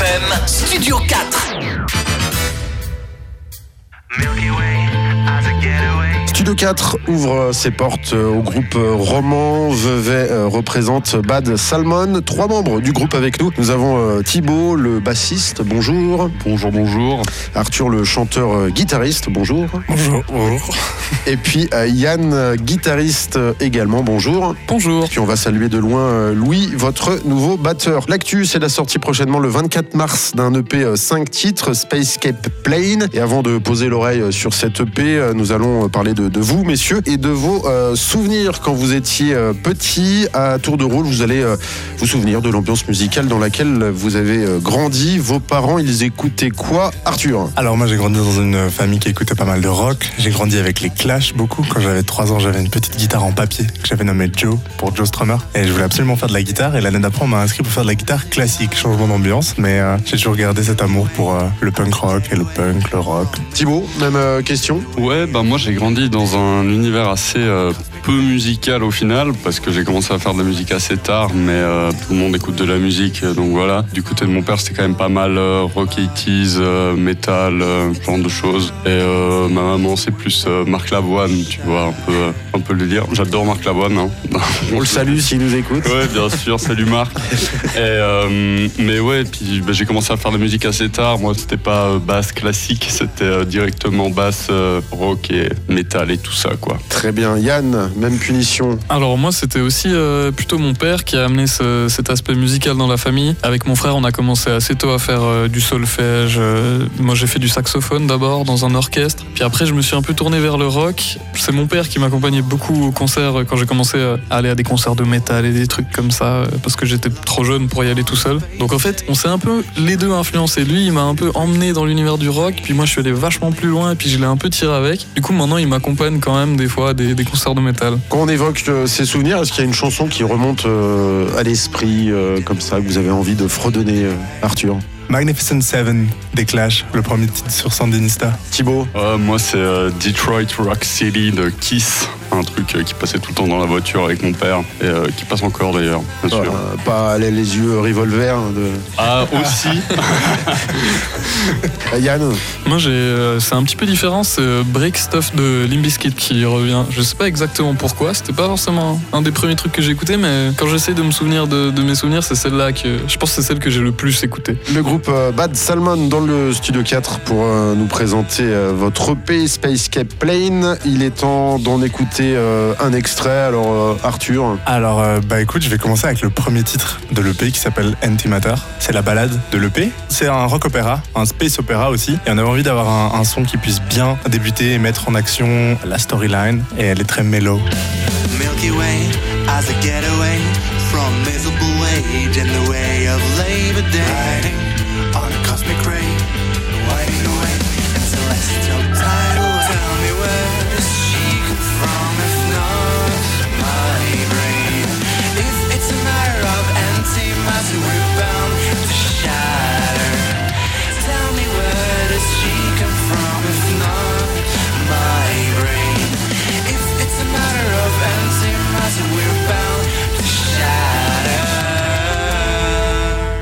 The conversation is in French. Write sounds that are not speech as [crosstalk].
FM, Studio 4. Studio 4 ouvre ses portes au groupe Roman. Vevey euh, représente Bad Salmon. Trois membres du groupe avec nous. Nous avons euh, Thibaut, le bassiste. Bonjour. Bonjour, bonjour. Arthur, le chanteur euh, guitariste. Bonjour. Bonjour, bonjour. Et puis euh, Yann, euh, guitariste euh, également. Bonjour. Bonjour. Puis on va saluer de loin euh, Louis, votre nouveau batteur. L'actu, c'est la sortie prochainement le 24 mars d'un EP 5 titres, Spacescape Plane. Et avant de poser l'oreille euh, sur cet EP, euh, nous allons euh, parler de, de vous, messieurs, et de vos euh, souvenirs quand vous étiez euh, petit. À tour de rôle, vous allez euh, vous souvenir de l'ambiance musicale dans laquelle vous avez euh, grandi. Vos parents, ils écoutaient quoi Arthur? Alors moi j'ai grandi dans une famille qui écoutait pas mal de rock. J'ai grandi avec les Clash beaucoup. Quand j'avais 3 ans j'avais une petite guitare en papier que j'avais nommée Joe pour Joe Strummer. Et je voulais absolument faire de la guitare et l'année d'après on m'a inscrit pour faire de la guitare classique, changement d'ambiance. Mais euh, j'ai toujours gardé cet amour pour euh, le punk rock et le punk, le rock. Thibaut, même euh, question? Ouais, bah moi j'ai grandi dans un univers assez euh, peu musical au final, parce que j'ai commencé à faire de la musique assez tard, mais euh, tout le monde écoute de la musique, euh, donc voilà. Du côté de mon père, c'était quand même pas mal euh, rock 80s, euh, metal, genre de choses. Et ma maman, c'est plus Marc Lavoine, tu vois, un peu, un peu le délire. J'adore Marc Lavoine. Hein. On le salue s'il nous écoute. Ouais, bien sûr, salut Marc. [laughs] Et, mais ouais, puis bah, j'ai commencé à faire de la musique assez tard. Moi, c'était pas basse classique, c'était directement basse rock et métal et tout ça, quoi. Très bien. Yann, même punition. Alors moi c'était aussi euh, plutôt mon père qui a amené ce- cet aspect musical dans la famille. Avec mon frère on a commencé assez tôt à faire euh, du solfège. euh, moi j'ai fait du saxophone d'abord dans un orchestre. Puis après je me suis un peu tourné vers le rock. C'est mon père qui m'accompagnait beaucoup aux concerts quand j'ai commencé à aller à des concerts de métal et des trucs comme ça parce que j'étais trop jeune pour y aller tout seul. Donc en fait on s'est un peu les deux influencés. Lui il m'a un peu emmené dans l'univers du rock puis moi je suis allé vachement plus loin et puis je l'ai un peu tiré avec. Du coup maintenant il m'accompagne quand même des fois à des, des concerts de métal. Quand on évoque euh, ces souvenirs, est-ce qu'il y a une chanson qui remonte euh, à l'esprit euh, comme ça que vous avez envie de fredonner, euh, Arthur? Magnificent Seven des Clash, le premier titre sur Sandinista. Thibaut Euh, moi, c'est euh, Detroit Rock City de Kiss, un truc euh, qui passait tout le temps dans la voiture avec mon père et euh, qui passe encore d'ailleurs, bien sûr. Euh, Pas les, les yeux revolver hein, de Ah, aussi [laughs] Yann. Moi, j'ai, euh, c'est un petit peu différent. C'est Break Stuff de Limbiskit qui revient. Je sais pas exactement pourquoi. C'était pas forcément un des premiers trucs que j'ai écouté, mais quand j'essaie de me souvenir de, de mes souvenirs, c'est celle-là que je pense que c'est celle que j'ai le plus écoutée. Le groupe euh, Bad Salmon dans le studio 4 pour euh, nous présenter euh, votre EP Spacescape Plane. Il est temps d'en écouter un extrait. Alors Arthur, Alors, bah écoute, je vais commencer avec le premier titre de l'EP qui s'appelle Antimatter. C'est la balade de l'EP. C'est un rock opéra, un space opéra aussi. Et on avait envie d'avoir un, un son qui puisse bien débuter et mettre en action la storyline. Et elle est très mellow. Milky Way as a getaway from miserable wage in the way of Labor Day. Riding on a cosmic ray,